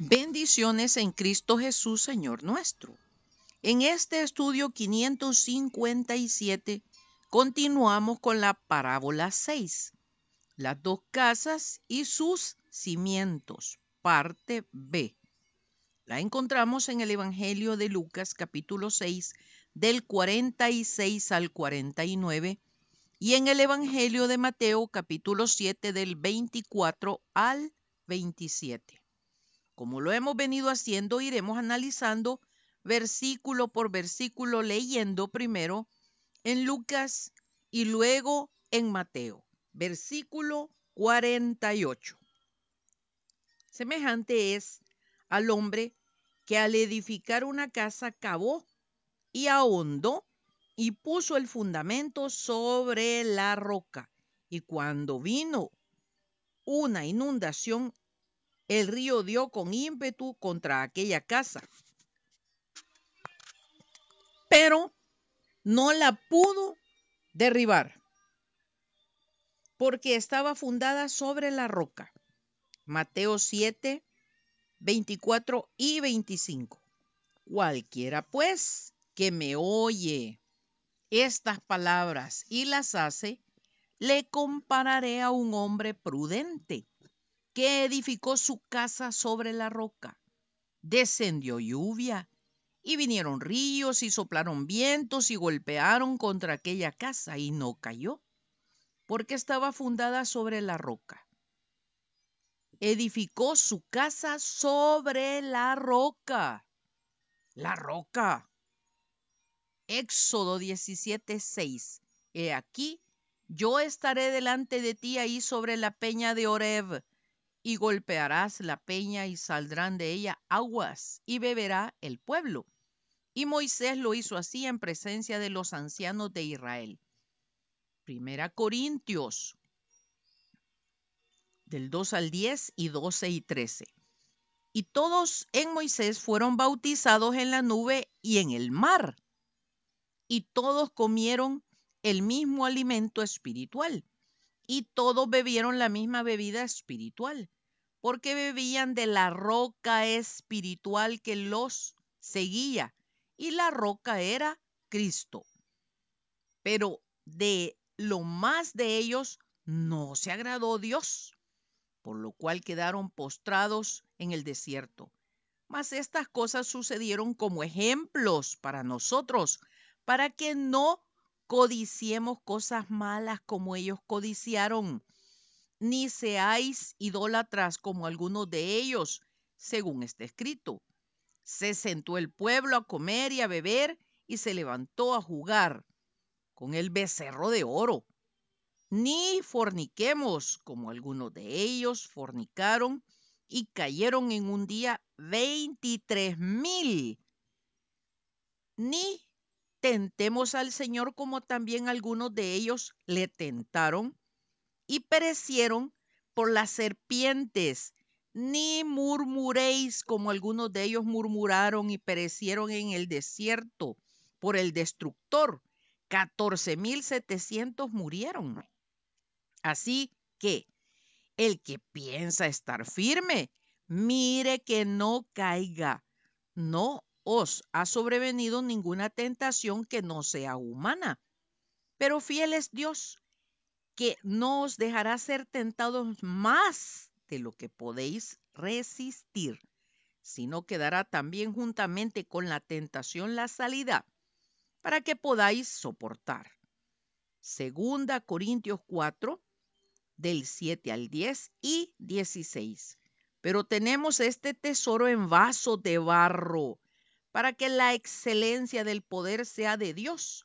Bendiciones en Cristo Jesús, Señor nuestro. En este estudio 557 continuamos con la parábola 6, las dos casas y sus cimientos, parte B. La encontramos en el Evangelio de Lucas capítulo 6 del 46 al 49 y en el Evangelio de Mateo capítulo 7 del 24 al 27. Como lo hemos venido haciendo, iremos analizando versículo por versículo, leyendo primero en Lucas y luego en Mateo. Versículo 48. Semejante es al hombre que al edificar una casa cavó y ahondó y puso el fundamento sobre la roca. Y cuando vino una inundación, el río dio con ímpetu contra aquella casa, pero no la pudo derribar, porque estaba fundada sobre la roca. Mateo 7, 24 y 25. Cualquiera pues que me oye estas palabras y las hace, le compararé a un hombre prudente que edificó su casa sobre la roca. Descendió lluvia y vinieron ríos y soplaron vientos y golpearon contra aquella casa y no cayó, porque estaba fundada sobre la roca. Edificó su casa sobre la roca. La roca. Éxodo 17:6. He aquí, yo estaré delante de ti ahí sobre la peña de Oreb y golpearás la peña y saldrán de ella aguas y beberá el pueblo. Y Moisés lo hizo así en presencia de los ancianos de Israel. Primera Corintios del 2 al 10 y 12 y 13. Y todos en Moisés fueron bautizados en la nube y en el mar. Y todos comieron el mismo alimento espiritual. Y todos bebieron la misma bebida espiritual porque bebían de la roca espiritual que los seguía, y la roca era Cristo. Pero de lo más de ellos no se agradó Dios, por lo cual quedaron postrados en el desierto. Mas estas cosas sucedieron como ejemplos para nosotros, para que no codiciemos cosas malas como ellos codiciaron ni seáis idólatras como algunos de ellos, según está escrito. Se sentó el pueblo a comer y a beber y se levantó a jugar con el becerro de oro. Ni forniquemos como algunos de ellos fornicaron y cayeron en un día veintitrés mil. Ni tentemos al Señor como también algunos de ellos le tentaron y perecieron por las serpientes. Ni murmuréis como algunos de ellos murmuraron y perecieron en el desierto por el destructor. Catorce mil setecientos murieron. Así que el que piensa estar firme, mire que no caiga. No os ha sobrevenido ninguna tentación que no sea humana. Pero fiel es Dios, que no os dejará ser tentados más de lo que podéis resistir, sino que dará también juntamente con la tentación la salida para que podáis soportar. Segunda Corintios 4, del 7 al 10 y 16. Pero tenemos este tesoro en vaso de barro, para que la excelencia del poder sea de Dios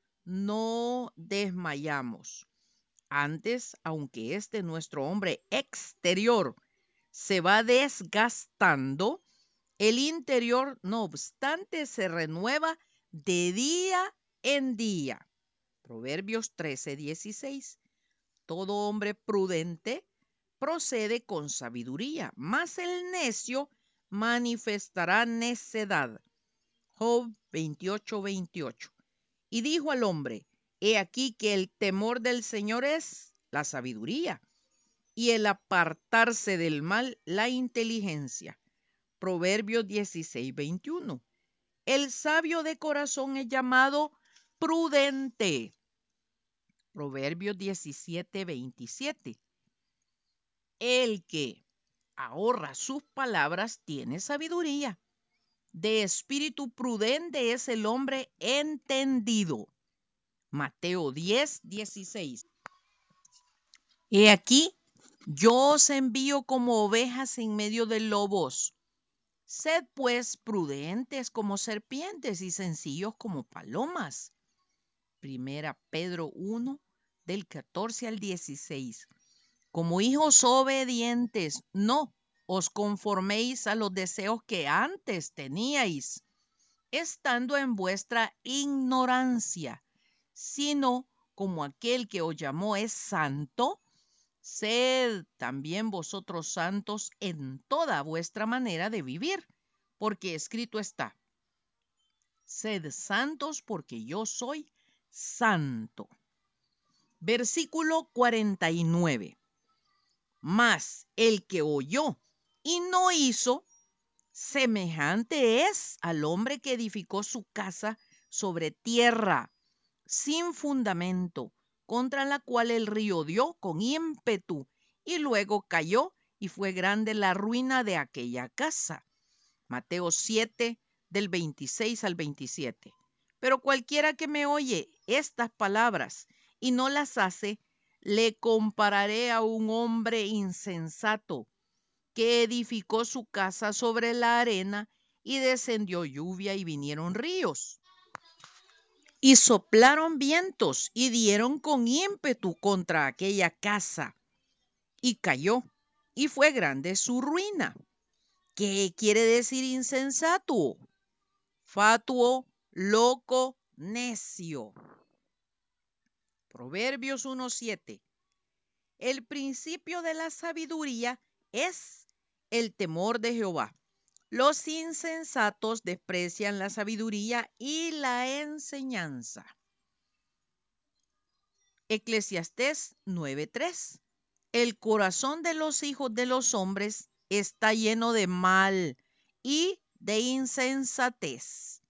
no desmayamos. Antes, aunque este nuestro hombre exterior se va desgastando, El interior, no obstante, se renueva de día en día. Proverbios 13, 16. Todo hombre prudente procede con sabiduría, mas el necio manifestará necedad. Job 28, 28. Y dijo al hombre, he aquí que el temor del Señor es la sabiduría y el apartarse del mal la inteligencia. Proverbios 16, 21. El sabio de corazón es llamado prudente. Proverbios 17, 27. El que ahorra sus palabras tiene sabiduría. De espíritu prudente es el hombre entendido. Mateo 10, 16. He aquí, yo os envío como ovejas en medio de lobos. Sed pues prudentes como serpientes y sencillos como palomas. Primera Pedro 1 del 14 al 16. Como hijos obedientes, no os conforméis a los deseos que antes teníais, estando en vuestra ignorancia, sino como aquel que os llamó es santo, Sed también vosotros santos en toda vuestra manera de vivir, porque escrito está, sed santos porque yo soy santo. Versículo 49. Mas el que oyó y no hizo, semejante es al hombre que edificó su casa sobre tierra, sin fundamento, contra la cual el río dio con ímpetu y luego cayó y fue grande la ruina de aquella casa. Mateo 7 del 26 al 27. Pero cualquiera que me oye estas palabras y no las hace, le compararé a un hombre insensato que edificó su casa sobre la arena y descendió lluvia y vinieron ríos y soplaron vientos y dieron con ímpetu contra aquella casa y cayó y fue grande su ruina. ¿Qué quiere decir insensato? Fatuo, loco, necio. Proverbios 1.7. El principio de la sabiduría es el temor de Jehová. Los insensatos desprecian la sabiduría y la enseñanza. Eclesiastés 9:3. El corazón de los hijos de los hombres está lleno de mal y de insensatez.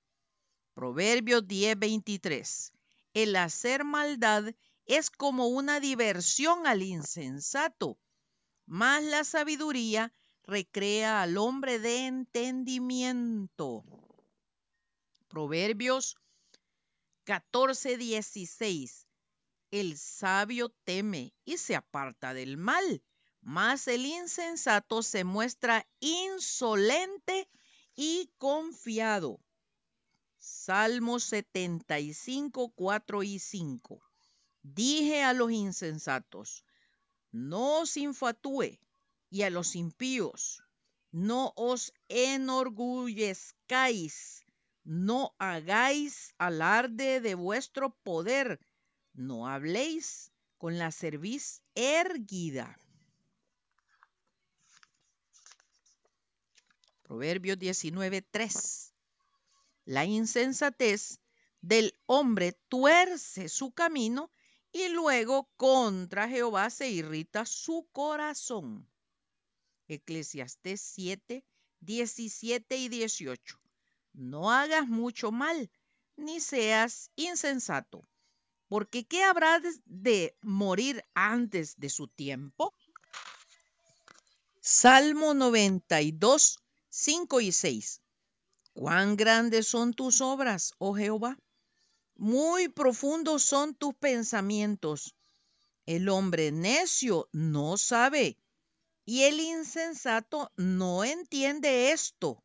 Proverbios 10:23. El hacer maldad es como una diversión al insensato, mas la sabiduría recrea al hombre de entendimiento. Proverbios 14, 16. El sabio teme y se aparta del mal, mas el insensato se muestra insolente y confiado. Salmos 75, 4 y 5. Dije a los insensatos, no os infatúe y a los impíos. No os enorgullezcáis, no hagáis alarde de vuestro poder, no habléis con la cerviz erguida. Proverbios 19:3. La insensatez del hombre tuerce su camino y luego contra Jehová se irrita su corazón. Eclesiastés 7, 17 y 18. No hagas mucho mal, ni seas insensato, porque ¿qué habrá de morir antes de su tiempo? Salmo 92, 5 y 6. Cuán grandes son tus obras, oh Jehová. Muy profundos son tus pensamientos. El hombre necio no sabe y el insensato no entiende esto.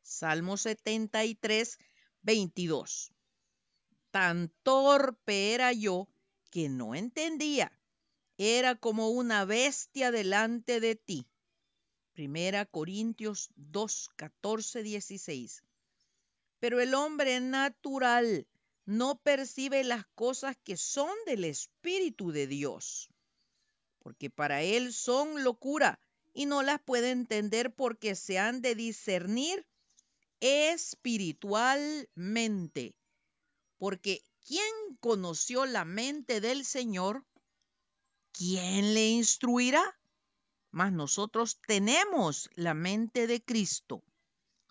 Salmo 73, 22. Tan torpe era yo que no entendía. Era como una bestia delante de ti. Primera Corintios 2, 14, 16. Pero el hombre natural no percibe las cosas que son del Espíritu de Dios, porque para él son locura y no las puede entender porque se han de discernir espiritualmente. Porque ¿quién conoció la mente del Señor? ¿Quién le instruirá? Mas nosotros tenemos la mente de Cristo.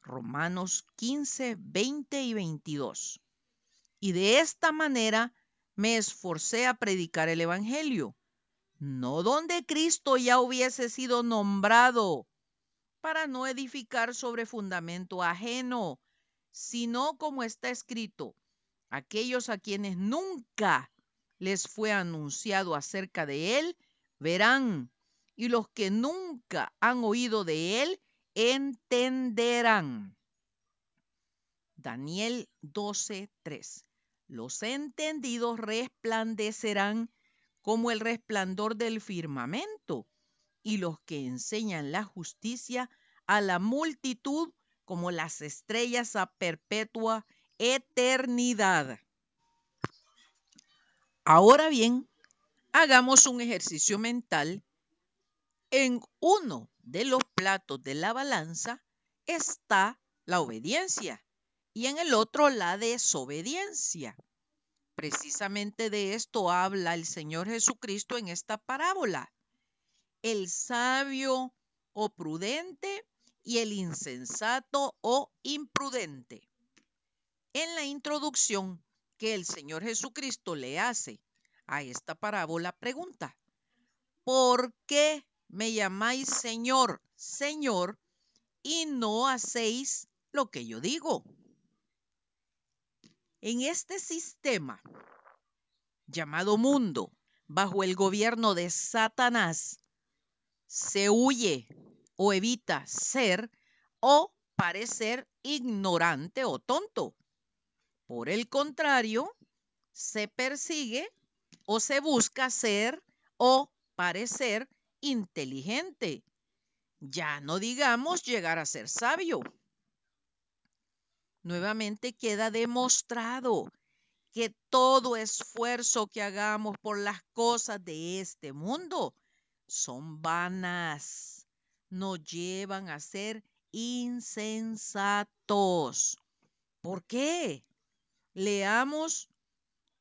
Romanos 15, 20 y 22. Y de esta manera me esforcé a predicar el Evangelio, no donde Cristo ya hubiese sido nombrado, para no edificar sobre fundamento ajeno, sino como está escrito, aquellos a quienes nunca les fue anunciado acerca de él, verán, y los que nunca han oído de él, entenderán. Daniel 12:3. Los entendidos resplandecerán como el resplandor del firmamento, y los que enseñan la justicia a la multitud como las estrellas a perpetua eternidad. Ahora bien, hagamos un ejercicio mental. En uno de los platos de la balanza está la obediencia y en el otro la desobediencia. Precisamente de esto habla el Señor Jesucristo en esta parábola. El sabio o prudente y el insensato o imprudente. En la introducción que el Señor Jesucristo le hace a esta parábola, pregunta, ¿por qué me llamáis Señor, Señor, y no hacéis lo que yo digo? En este sistema llamado mundo, bajo el gobierno de Satanás, se huye o evita ser o parecer ignorante o tonto. Por el contrario, se persigue o se busca ser o parecer inteligente. Ya no digamos llegar a ser sabio. Nuevamente queda demostrado que todo esfuerzo que hagamos por las cosas de este mundo son vanas, nos llevan a ser insensatos. ¿Por qué? Leamos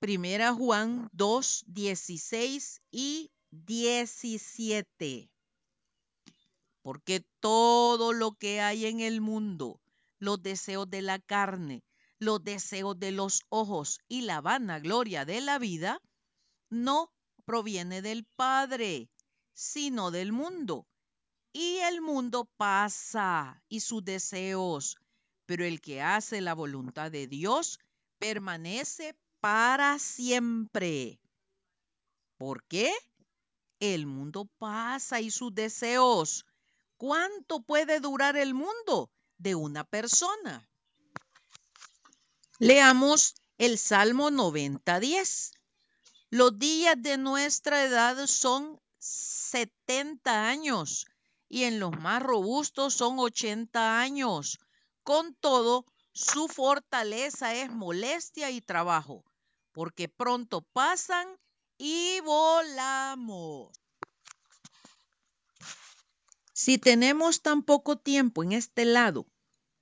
1 Juan 2, 16 y 17. Porque todo lo que hay en el mundo, los deseos de la carne, los deseos de los ojos y la vanagloria de la vida, no proviene del Padre, sino del mundo. Y el mundo pasa y sus deseos, pero el que hace la voluntad de Dios permanece para siempre. ¿Por qué? El mundo pasa y sus deseos. ¿Cuánto puede durar el mundo de una persona? Leamos el Salmo 90.10. Los días de nuestra edad son 70 años y en los más robustos son 80 años. Con todo, su fortaleza es molestia y trabajo, porque pronto pasan y volamos. Si tenemos tan poco tiempo en este lado,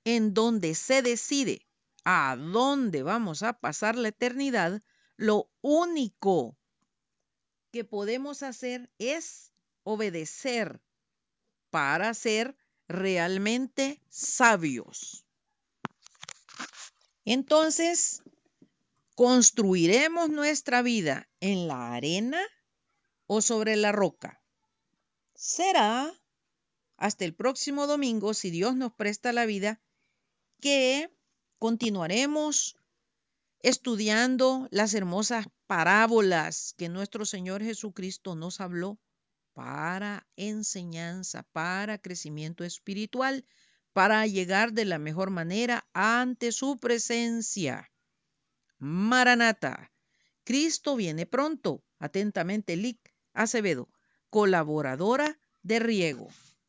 en donde se decide a dónde vamos a pasar la eternidad, lo único que podemos hacer es obedecer para ser realmente sabios. Entonces, ¿construiremos nuestra vida en la arena o sobre la roca? Será hasta el próximo domingo, si Dios nos presta la vida, que continuaremos estudiando las hermosas parábolas que nuestro Señor Jesucristo nos habló para enseñanza, para crecimiento espiritual, para llegar de la mejor manera ante su presencia. Maranata, Cristo viene pronto. Atentamente, Lic Acevedo, colaboradora de Riego.